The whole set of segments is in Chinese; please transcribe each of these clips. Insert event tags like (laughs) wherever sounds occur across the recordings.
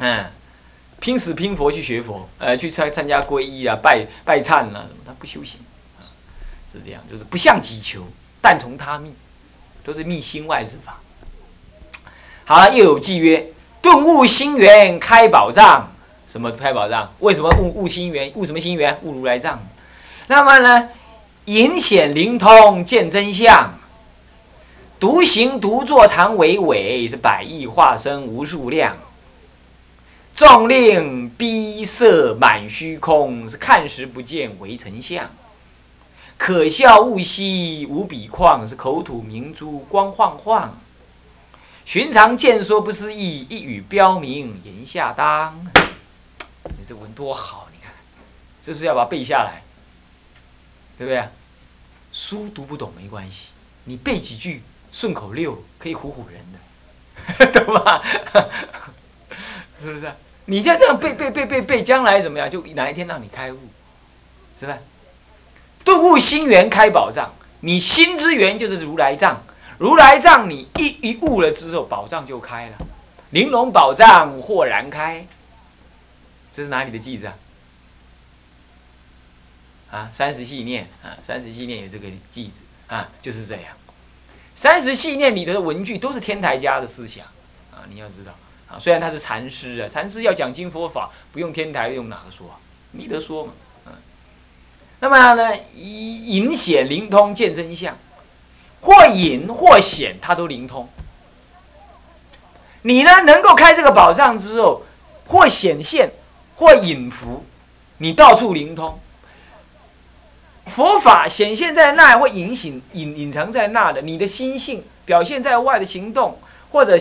嗯，拼死拼活去学佛，呃，去参参加皈依啊、拜拜忏啊什么，他不修行，啊，是这样，就是不向己求，但从他命，都是觅心外之法。好了，又有记曰：顿悟心源，开宝藏。什么开宝藏？为什么悟悟心源？悟什么心源？悟如来藏。那么呢，隐显灵通，见真相。独行独坐常为伟，是百亿化身无数量。众令逼色满虚空，是看时不见为成相。可笑物兮无比旷，是口吐明珠光晃晃。寻常见说不思议，一语标明言下当。你这文多好，你看，这是要把它背下来，对不对？书读不懂没关系，你背几句顺口溜可以唬唬人的，(laughs) 懂吧？(laughs) 是不是？你就这样背背背背背，将来怎么样？就哪一天让你开悟，是吧？顿悟心源开宝藏，你心之源就是如来藏，如来藏你一一悟了之后，宝藏就开了，玲珑宝藏豁然开。这是哪里的句子啊？啊，三十系念啊，三十系念有这个句子啊，就是这样。三十系念里的文句都是天台家的思想啊，你要知道啊。虽然他是禅师啊，禅师要讲经佛法，不用天台，用哪个说？弥德说嘛，嗯。那么呢，隐显灵通见真相，或隐或显，它都灵通。你呢，能够开这个宝藏之后，或显现。或隐伏，你到处灵通。佛法显现在那，或隐形隐隐藏在那的，你的心性表现在外的行动，或者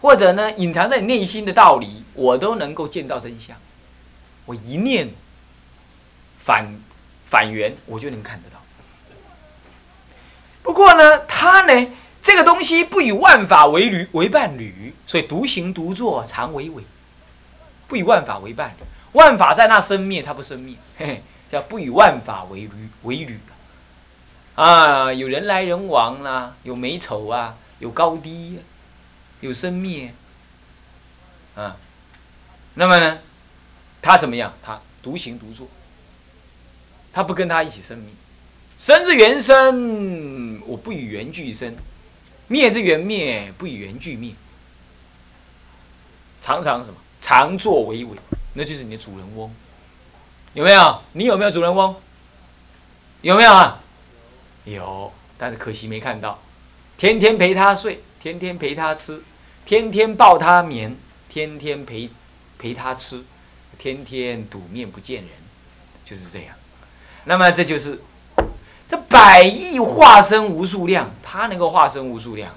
或者呢，隐藏在你内心的道理，我都能够见到真相。我一念反反缘，我就能看得到。不过呢，他呢，这个东西不与万法为侣为伴侣，所以独行独坐常为伟。不与万法为伴侣，万法在那生灭，它不生灭，嘿嘿，叫不与万法为侣为侣啊，有人来人往啦，有美丑啊，有高低，啊有生灭啊。那么呢，他怎么样？他独行独坐，他不跟他一起生灭。生之缘生，我不与缘俱生；灭之缘灭，不与缘俱灭。常常什么？常作为伟，那就是你的主人翁，有没有？你有没有主人翁？有没有啊？有，但是可惜没看到。天天陪他睡，天天陪他吃，天天抱他眠，天天陪陪他吃，天天堵面不见人，就是这样。那么这就是这百亿化身无数量，他能够化身无数量，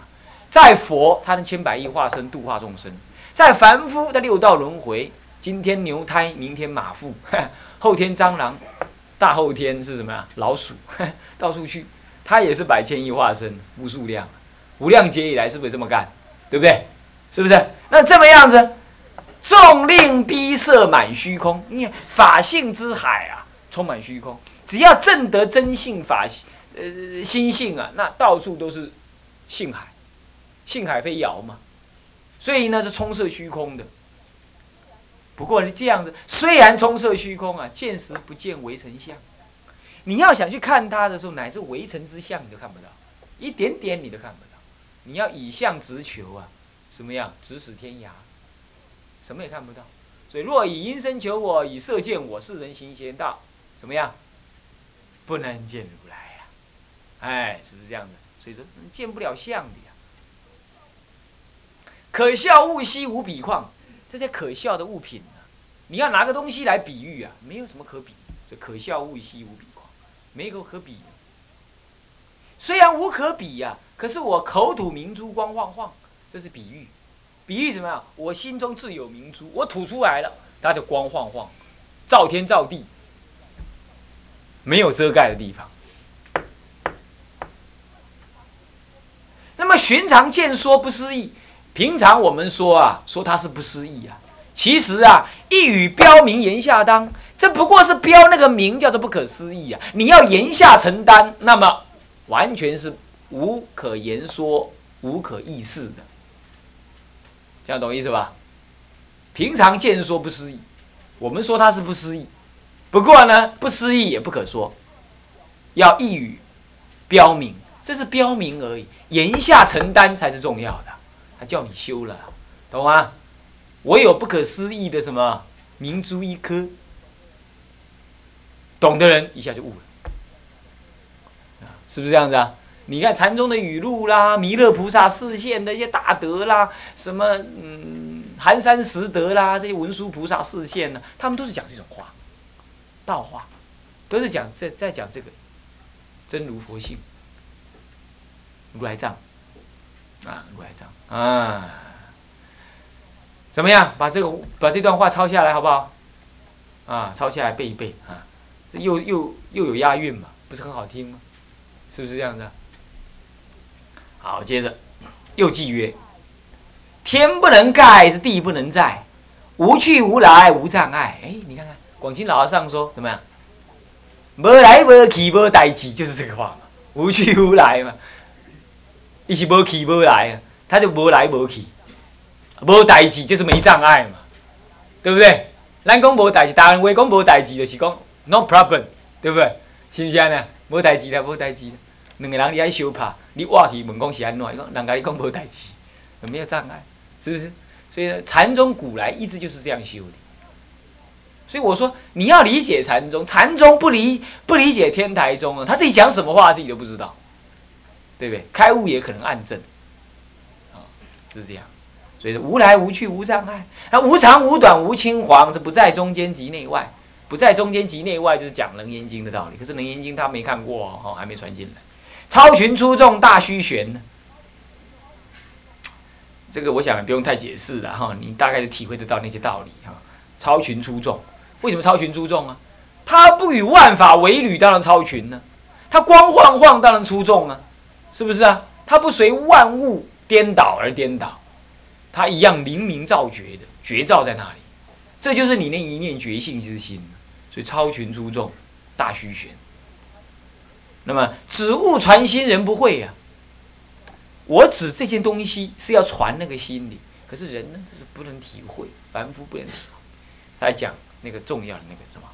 在佛他能千百亿化身度化众生。在凡夫的六道轮回，今天牛胎，明天马腹，(laughs) 后天蟑螂，大后天是什么呀？老鼠，(laughs) 到处去，他也是百千亿化身，无数量，无量劫以来是不是这么干？对不对？是不是？那这么样子，众令逼塞满虚空，你法性之海啊，充满虚空，只要正得真性法，呃，心性啊，那到处都是性海，性海非摇嘛。所以呢，是充塞虚空的。不过是这样子，虽然充塞虚空啊，见时不见为成相。你要想去看它的时候，乃至围城之相你都看不到，一点点你都看不到。你要以相直求啊，什么样？直使天涯，什么也看不到。所以若以音声求我，以色见我，是人行邪道，怎么样？不能见如来呀！哎，是不是这样的？所以说见不了相的呀。可笑物兮无比况，这些可笑的物品呢？你要拿个东西来比喻啊，没有什么可比。这可笑物兮无比况，没有可比。虽然无可比呀，可是我口吐明珠光晃晃，这是比喻。比喻怎么样？我心中自有明珠，我吐出来了，它就光晃晃，照天照地，没有遮盖的地方。那么寻常见说不思议。平常我们说啊，说他是不思议啊，其实啊，一语标明言下当，这不过是标那个名，叫做不可思议啊。你要言下承担，那么完全是无可言说、无可议事的，这样懂意思吧？平常见人说不失意，我们说他是不失意，不过呢，不失意也不可说，要一语标明，这是标明而已，言下承担才是重要的。他叫你修了，懂吗？我有不可思议的什么明珠一颗，懂的人一下就悟了，是不是这样子啊？你看禅宗的语录啦，弥勒菩萨示现的一些大德啦，什么嗯寒山拾得啦，这些文殊菩萨示现呢，他们都是讲这种话，道话，都是讲在在讲这个真如佛性，如来藏啊，如来藏啊，怎么样？把这个把这段话抄下来好不好？啊，抄下来背一背啊，这又又又有押韵嘛，不是很好听吗？是不是这样子？好，接着又记曰：“天不能盖，是地不能载，无去无来无障碍。”哎，你看看广清老和尚说怎么样？无来无去无代志，就是这个话嘛。无去无来嘛，一起无去无来啊，他就无来无去，无代志就是没障碍嘛，对不对？咱讲无代志，大人话讲无代志，就是讲 no problem，对不对？是不是呢？无代志啦，无代志。两个人你爱相拍，你话去问讲是安怎？伊讲人家你讲无代志，有没有障碍？是不是？所以，禅宗古来一直就是这样修的。所以我说，你要理解禅宗，禅宗不理不理解天台宗啊，他自己讲什么话自己都不知道，对不对？开悟也可能暗证，啊，就是这样。所以无来无去无障碍，那无长无短无青黄，这不在中间即内外，不在中间即内外，就是讲《楞严经》的道理。可是《楞严经》他没看过哦，还没传进来。超群出众，大虚玄呢？这个我想不用太解释了哈，你大概就体会得到那些道理哈。超群出众，为什么超群出众啊？他不与万法为侣，当然超群呢。他光晃晃，当然出众啊，是不是啊？他不随万物颠倒而颠倒，他一样灵明照觉的，觉照在那里。这就是你那一念觉性之心，所以超群出众，大虚玄。那么，指物传心，人不会呀。我指这件东西是要传那个心理，可是人呢，就是不能体会，凡夫不能体会。他讲那个重要的那个什么，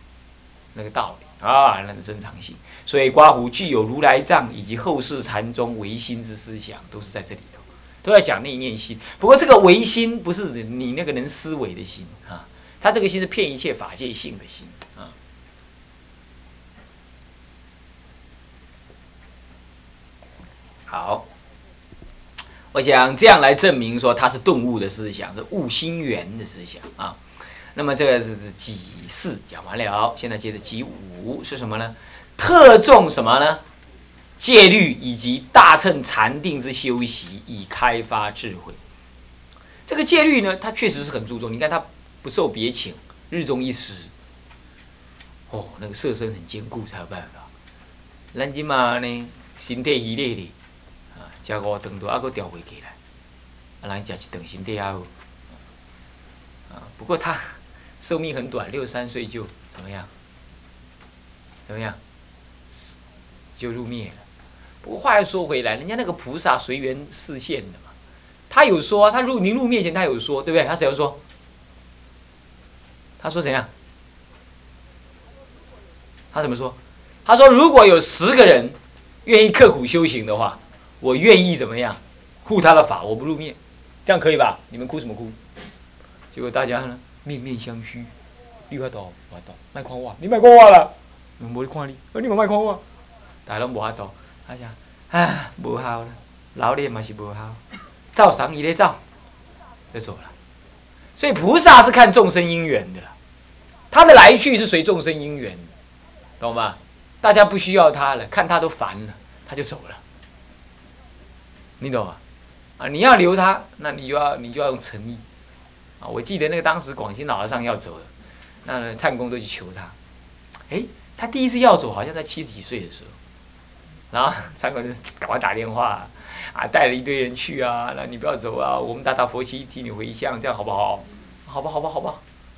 那个道理啊，那个正常性。所以刮胡具有如来藏以及后世禅宗唯心之思想，都是在这里头，都在讲那一念心。不过这个唯心不是你那个能思维的心啊，他这个心是骗一切法界性的心啊。好，我想这样来证明说它是顿悟的思想，是悟心源的思想啊。那么这个是几四讲完了，现在接着几五是什么呢？特重什么呢？戒律以及大乘禅定之修习，以开发智慧。这个戒律呢，它确实是很注重。你看它不受别请，日中一时。哦，那个色身很坚固才有办法。咱今嘛呢，身体虚累的。食五顿都还佫调回起来，啊，人食一顿身体还好，啊，不过他寿命很短，六十三岁就怎么样？怎么样？就入灭了。不过话又说回来，人家那个菩萨随缘示现的嘛，他有说，他入临入灭前他有说，对不对？他怎样说？他说怎样？他怎么说？他说如果有十个人愿意刻苦修行的话。我愿意怎么样护他的法，我不入灭，这样可以吧？你们哭什么哭？结果大家呢面面相觑，你法度，我度，卖看我，你卖看我了，我没看你，你莫卖看我，大家拢无法度，他讲，唉，无效了，老脸嘛是无效，照常一咧照，就走了。所以菩萨是看众生因缘的，他的来去是随众生因缘，懂吗？大家不需要他了，看他都烦了，他就走了。你懂吗？啊，你要留他，那你就要你就要用诚意，啊，我记得那个当时广西老和尚要走了，那灿公都去求他，哎，他第一次要走好像在七十几岁的时候，然后 (laughs) 灿公就赶快打电话，啊，带了一堆人去啊，那你不要走啊，我们打打佛七替你回向，这样好不好？好吧，好吧，好吧，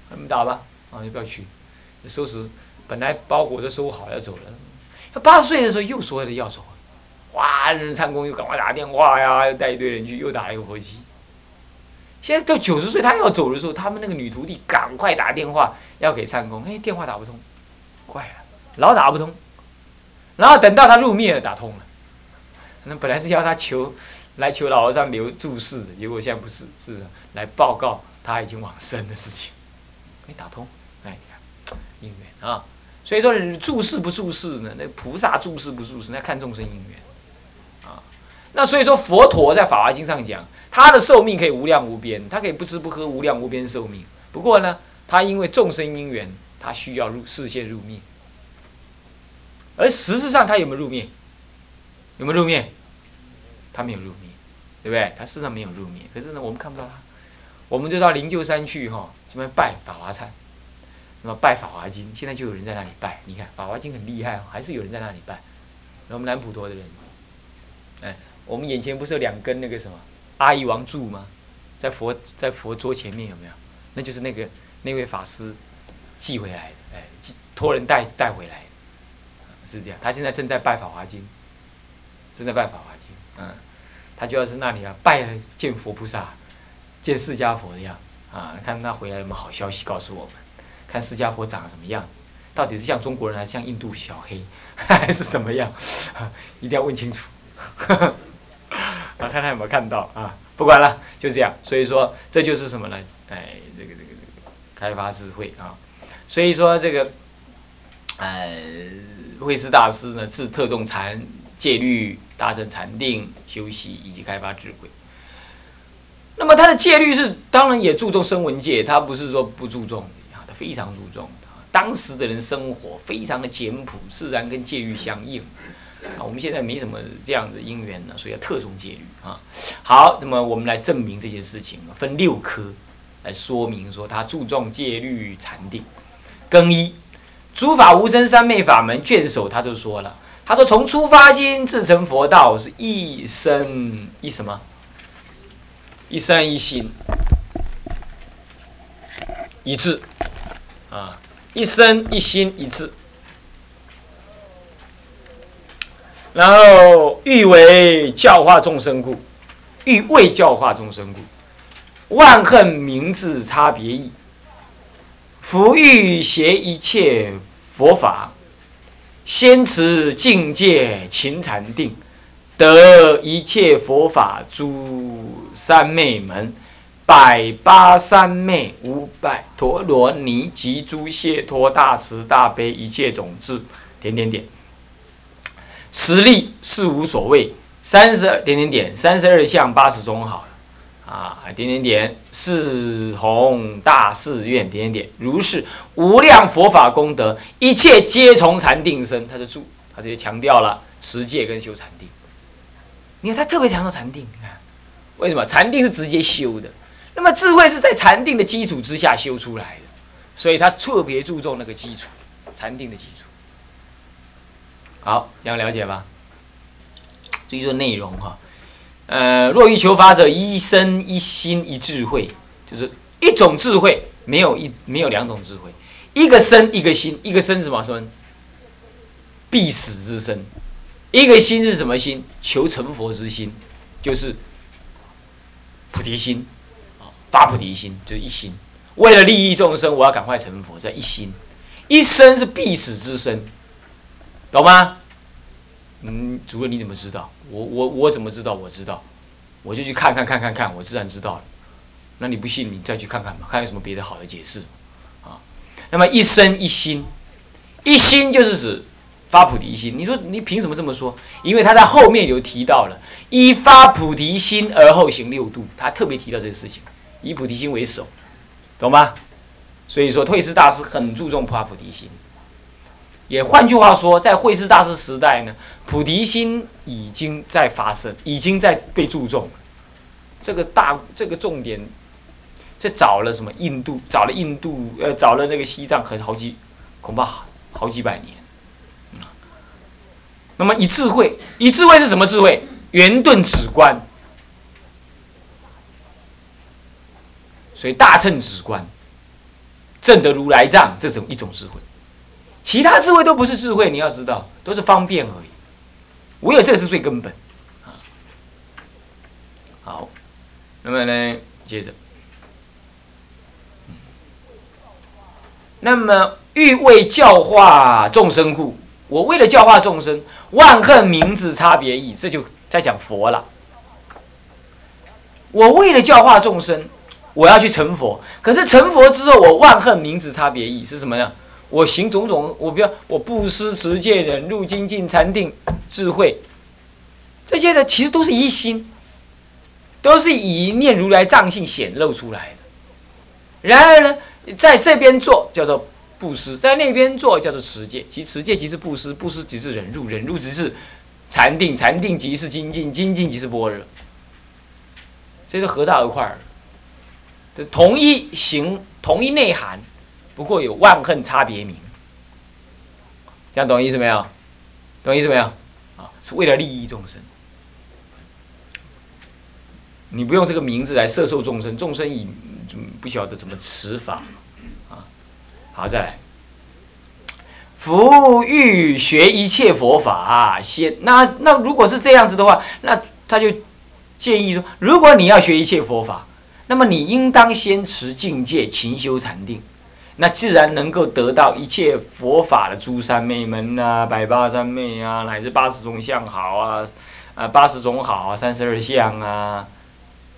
那们打吧，啊，就不要去，收拾，本来包裹都收好要走了，他八十岁的时候又说了要走。哇！人参公又赶快打电话呀，又带一堆人去，又打了一个佛七。现在到九十岁，他要走的时候，他们那个女徒弟赶快打电话要给参公，哎，电话打不通，怪了，老打不通，然后等到他入灭了，打通了。那本来是要他求来求老和尚留注释的，结果现在不是，是来报告他已经往生的事情。没打通，哎，因缘啊。所以说注释不注释呢？那菩萨注释不注释，那看众生因缘。那所以说佛陀在《法华经》上讲。他的寿命可以无量无边，他可以不吃不喝无量无边寿命。不过呢，他因为众生因缘，他需要入视线入灭。而实质上他有没有入灭？有没有入灭？他没有入灭，对不对？他事实上没有入灭。可是呢，我们看不到他。我们就到灵鹫山去哈，这边拜法华忏，那么拜法华经，现在就有人在那里拜。你看法华经很厉害，还是有人在那里拜。那我们南普陀的人，哎，我们眼前不是有两根那个什么？阿育王柱吗？在佛在佛桌前面有没有？那就是那个那位法师寄回来的，哎，托人带带回来，是这样。他现在正在拜法华经，正在拜法华经，嗯，他就要是那里啊，拜见佛菩萨，见释迦佛的样啊，看他回来有没有好消息告诉我们，看释迦佛长什么样子，到底是像中国人还是像印度小黑，(laughs) 还是怎么样？一定要问清楚。啊，看他有没有看到啊？不管了，就这样。所以说，这就是什么呢？哎，这个这个这个开发智慧啊。所以说这个，呃，慧师大师呢，自特重禅戒律，达成禅定修习以及开发智慧。那么他的戒律是当然也注重声闻戒，他不是说不注重啊，他非常注重。当时的人生活非常的简朴，自然跟戒律相应。啊，我们现在没什么这样的因缘呢，所以要特重戒律啊。好，那么我们来证明这件事情，分六科来说明说他注重戒律禅定。更一，诸法无真三昧法门卷首他就说了，他说从出发心至成佛道是一生一什么？一生一心一致啊，一生一心一致。然后欲为教化众生故，欲为教化众生故，万恨名字差别异。福欲学一切佛法，先持境界勤禅定，得一切佛法诸三昧门，百八三昧五百陀罗尼及诸解脱大慈大悲一切种子，点点点。实力是无所谓，三十二点点点，三十二相八十种好了，啊，点点点，四弘大誓愿，点点点，如是无量佛法功德，一切皆从禅定生。他就注，他直接强调了持戒跟修禅定。你看他特别强调禅定，你看为什么？禅定是直接修的，那么智慧是在禅定的基础之下修出来的，所以他特别注重那个基础，禅定的基础。好，这样了解吧。至于说内容哈，呃，若欲求法者，一生一心一智慧，就是一种智慧，没有一没有两种智慧，一个身一个心，一个身是什么身？必死之身，一个心是什么心？求成佛之心，就是菩提心啊，发菩提心就是一心，为了利益众生，我要赶快成佛，这一心，一生是必死之身。懂吗？嗯，主任你怎么知道？我我我怎么知道？我知道，我就去看看看看看，我自然知道了。那你不信，你再去看看吧，看有什么别的好的解释啊？那么一生一心，一心就是指发菩提心。你说你凭什么这么说？因为他在后面有提到了，以发菩提心而后行六度，他特别提到这个事情，以菩提心为首，懂吗？所以说，退师大师很注重发菩提心。也换句话说，在慧师大师时代呢，菩提心已经在发生，已经在被注重。这个大这个重点，这找了什么？印度找了印度，呃，找了那个西藏，很好几，恐怕好几百年。那么以智慧，以智慧是什么智慧？圆顿止观，所以大乘止观，证得如来藏，这种一种智慧。其他智慧都不是智慧，你要知道，都是方便而已。唯有这是最根本。好，那么呢，接着，那么欲为教化众生故，我为了教化众生，万恨名字差别意，这就在讲佛了。我为了教化众生，我要去成佛。可是成佛之后，我万恨名字差别意是什么呢？我行种种，我不要我布施、持戒、忍辱、精进、禅定、智慧，这些的其实都是一心，都是以念如来藏性显露出来的。然而呢，在这边做叫做布施，在那边做叫做持戒。其持戒即是布施，布施即是忍辱，忍辱即是禅定，禅定即是精进，精进即是般若。这是合到一块儿，这同一行，同一内涵，不过有万恨差别名。这样懂意思没有？懂意思没有？啊，是为了利益众生。你不用这个名字来摄受众生，众生以不晓得怎么持法啊。好，再来。福欲学一切佛法，先那那如果是这样子的话，那他就。建议说，如果你要学一切佛法，那么你应当先持境界，勤修禅定，那自然能够得到一切佛法的诸三昧门啊，百八三昧啊，乃至八十种相好啊，啊八十种好啊，三十二相啊，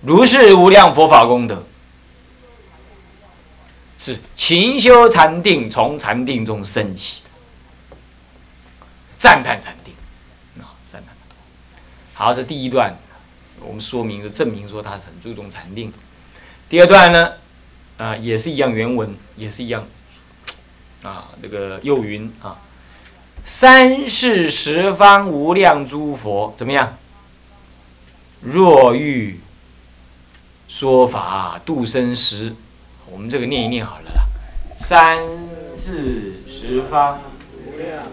如是无量佛法功德，是勤修禅定，从禅定中升起的，赞叹禅定，啊赞叹。好，这第一段。我们说明的证明说他很注重禅定。第二段呢，啊，也是一样原文，也是一样，啊，这个又云啊，三世十方无量诸佛怎么样？若欲说法度生时，我们这个念一念好了啦。三世十方无量。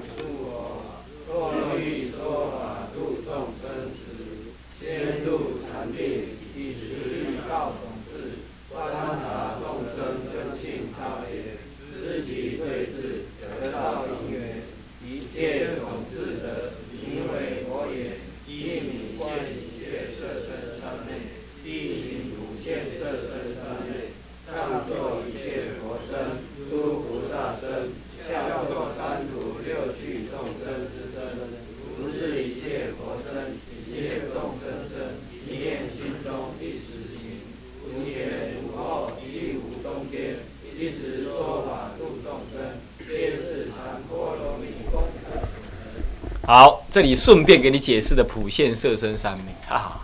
这里顺便给你解释的普现色身三昧，哈哈，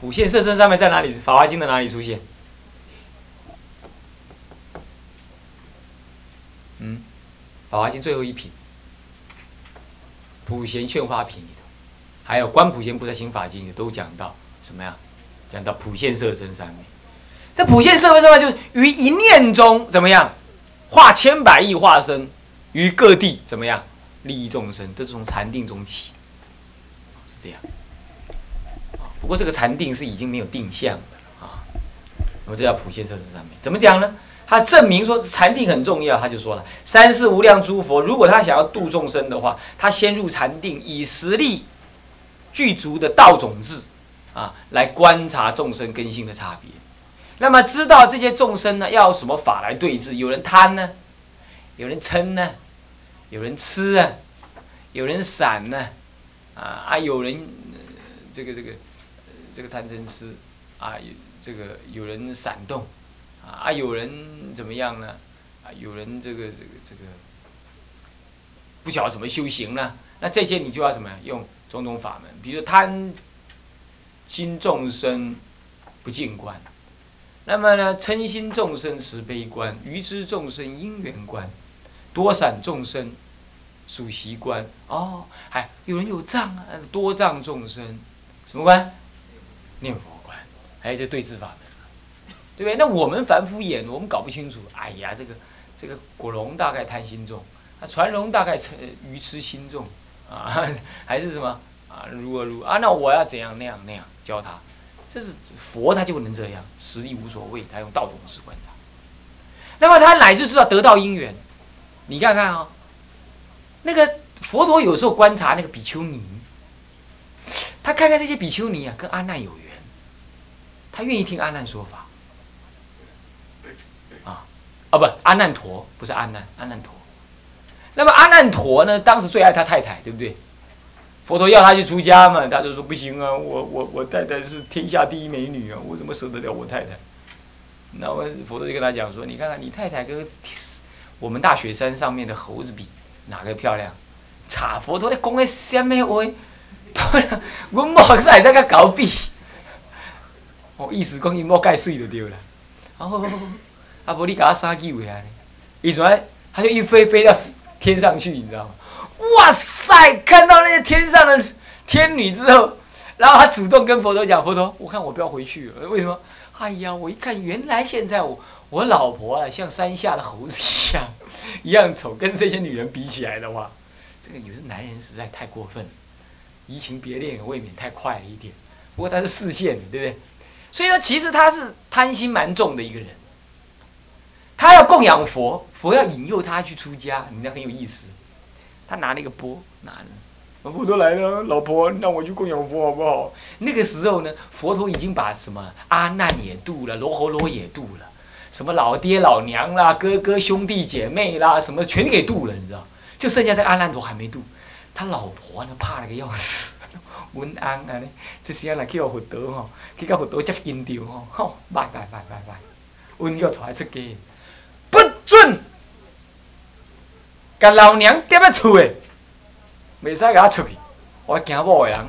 普现色身三昧在哪里？法华经的哪里出现？嗯，法华经最后一品，普贤劝化品里头，还有观普贤菩萨行法经里都讲到什么呀？讲到普现色身三昧。这普现色身三昧就是于一念中怎么样，化千百亿化身于各地怎么样？利益众生都是从禅定中起，是这样。不过这个禅定是已经没有定向的啊。那么这叫普贤色身三昧，怎么讲呢？他证明说禅定很重要，他就说了：三世无量诸佛，如果他想要度众生的话，他先入禅定，以实力具足的道种子啊，来观察众生根性的差别。那么知道这些众生呢，要什么法来对治？有人贪呢，有人嗔呢？有人吃啊，有人散呢，啊啊，有人这个这个这个贪嗔痴啊，有这个有人闪动啊，有人怎么样呢？啊，有人这个这个这个不晓得怎么修行呢？那这些你就要什么呀？用种种法门，比如贪心众生不净观，那么呢，嗔心众生慈悲观，愚痴众生因缘观。多散众生属习观哦，还有人有障啊，多障众生什么观？念佛观，还有这对治法门，对不对？那我们凡夫眼，我们搞不清楚。哎呀，这个这个果龙大概贪心重，啊，传龙大概成愚痴心重啊，(laughs) 还是什么啊？如何如啊？那我要怎样那样那样教他？这是佛他就不能这样，实力无所谓，他用道种式观察。那么他乃至知道得到因缘。你看看啊，那个佛陀有时候观察那个比丘尼，他看看这些比丘尼啊，跟阿难有缘，他愿意听阿难说法，啊，啊不，阿难陀不是阿难，阿难陀。那么阿难陀呢，当时最爱他太太，对不对？佛陀要他去出家嘛，他就说不行啊，我我我太太是天下第一美女啊，我怎么舍得了我太太？那我佛陀就跟他讲说，你看看你太太跟我们大雪山上面的猴子比，哪个漂亮？查佛陀在讲的什么话？(laughs) 我某是还在个搞比，哦，意思讲伊某盖水就对了。哦，啊，无你给他杀鸡回来，一转他就一飞飞到天上去，你知道吗？哇塞！看到那些天上的天女之后，然后他主动跟佛陀讲：“佛陀，我看我不要回去。为什么？哎呀，我一看，原来现在我我老婆啊，像山下的猴子一样，一样丑。跟这些女人比起来的话，这个有些男人实在太过分，移情别恋也未免太快了一点。不过他是视线，对不对？所以说，其实他是贪心蛮重的一个人。他要供养佛，佛要引诱他去出家，你那很有意思。”他拿那个钵，拿了，佛陀来了，老婆，那我去供养佛好不好？那个时候呢，佛陀已经把什么阿难也渡了，罗侯罗也渡了，什么老爹老娘啦、哥哥兄弟姐妹啦，什么全给渡了，你知道？就剩下这阿难陀还没渡，他老婆呢怕了个要死，文安啊，这时间来去佛陀吼，去到佛陀接引掉吼，吼，拜拜拜拜拜，文要出来出家，不准。甲老娘踮咧厝诶，袂使甲我出去。我惊某诶人，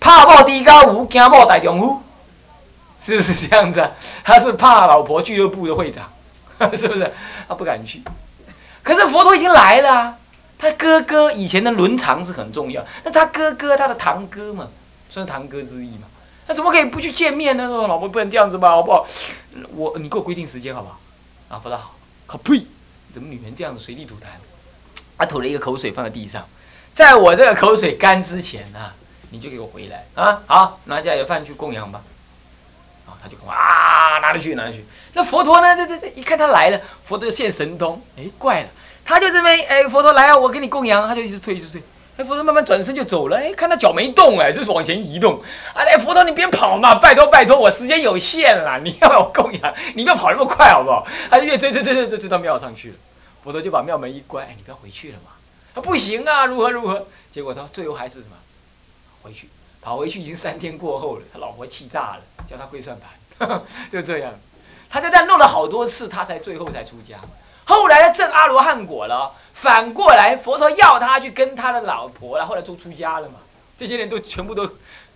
怕某低高无，惊某大丈夫，是不是这样子啊？他是怕老婆俱乐部的会长，(laughs) 是不是？他不敢去。可是佛陀已经来了，他哥哥以前的伦常是很重要。那他哥哥，他的堂哥嘛，算是堂哥之一嘛。他怎么可以不去见面呢？老婆不能这样子吧，好不好？我，你给我规定时间好不好？啊，佛陀好。好呸！怎么女人这样子随地吐痰？他吐了一个口水放在地上，在我这个口水干之前呢，你就给我回来啊！好，拿家里的饭去供养吧。啊，他就啊，拿着去，拿着去。那佛陀呢？这这这，一看他来了，佛陀就现神通。哎，怪了，他就这么哎，佛陀来啊，我给你供养，他就一直退，一直退。哎，佛陀慢慢转身就走了。哎，看他脚没动，哎，就是往前移动。啊哎，佛陀你别跑嘛，拜托拜托，我时间有限了，你要我供养，你不要跑那么快好不好？他就越追追追追追追到庙上去了。佛陀就把庙门一关，哎，你不要回去了嘛？他不行啊，如何如何？结果他最后还是什么？回去，跑回去已经三天过后了。他老婆气炸了，叫他跪算盘，(laughs) 就这样。他就这样弄了好多次，他才最后才出家。后来他证阿罗汉果了，反过来佛陀要他去跟他的老婆了，后来都出家了嘛。这些人都全部都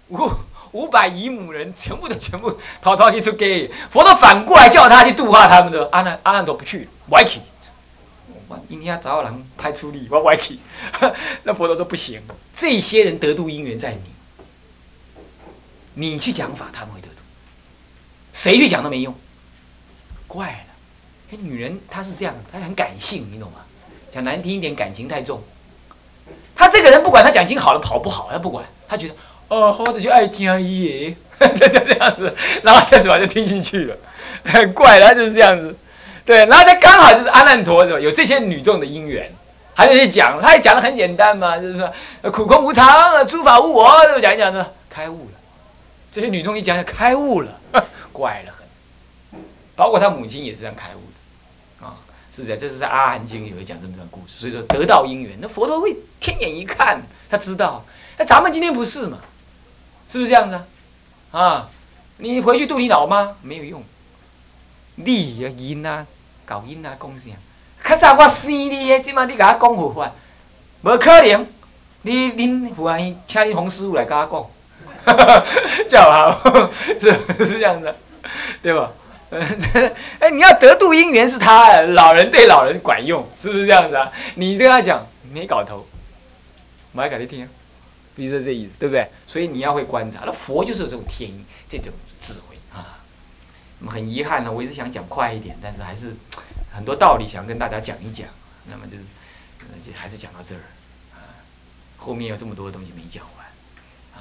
五五百姨母人，全部都全部逃逃去出家。佛陀反过来叫他去度化他们的阿难阿难陀不去，歪去。我今天找人派出力，我歪去。那佛陀说不行，这些人得度因缘在你，你去讲法他们会得度，谁去讲都没用。怪了，女人她是这样，她很感性，你懂吗？讲难听一点，感情太重。他这个人不管他讲经好了跑不好，他不管，他觉得哦，或者就爱听而已，就就这样子，然后这时候就听进去了。怪了，他就是这样子。对，然后他刚好就是阿难陀，是吧？有这些女众的因缘，还有去讲，他也讲的很简单嘛，就是说苦空无常，诸法无我，就讲一讲呢，开悟了。这些女众一讲就开悟了，(laughs) 怪了很。包括他母亲也是这样开悟的，啊，是的，这是在《阿含经》里会讲这么一段故事。所以说得到因缘，那佛陀会天眼一看，他知道。那咱们今天不是嘛？是不是这样子？啊，啊你回去度你老妈没有用，你呀，因啊。搞音啊，讲啥？较早我生你的，即马你甲我讲何法？无可能！你恁父阿姨请恁洪师傅来甲我讲，(laughs) 叫好，(laughs) 是是这样子，对吧？(laughs) 哎，你要得度因缘是他，老人对老人管用，是不是这样子啊？你跟他讲没搞头，我还给你听，比如说这意思，对不对？所以你要会观察，那佛就是有这种天，这种。很遗憾呢，我一直想讲快一点，但是还是很多道理想跟大家讲一讲。那么就是，还是讲到这儿啊。后面有这么多的东西没讲完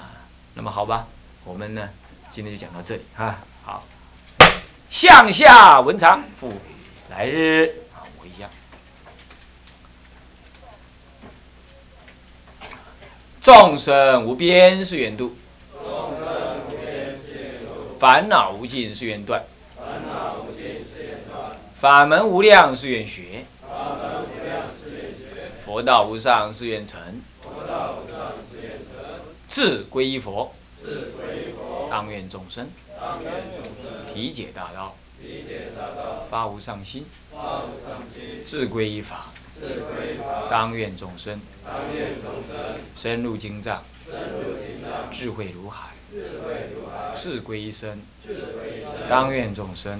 啊。那么好吧，我们呢今天就讲到这里哈。好，向下文长复来日啊，我一下。众生无边是远度，烦恼无尽是远断。法门无量誓愿学，佛道无上誓愿成，自归依佛，当愿众生。体解大道，发无上心，自归依法，当愿众生。深入经藏，智慧如海，智归依身，当愿众生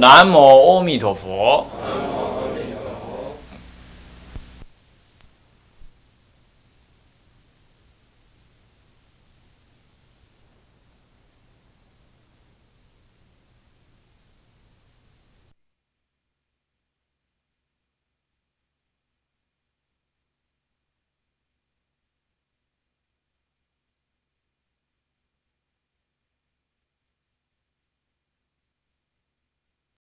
南无阿弥陀佛。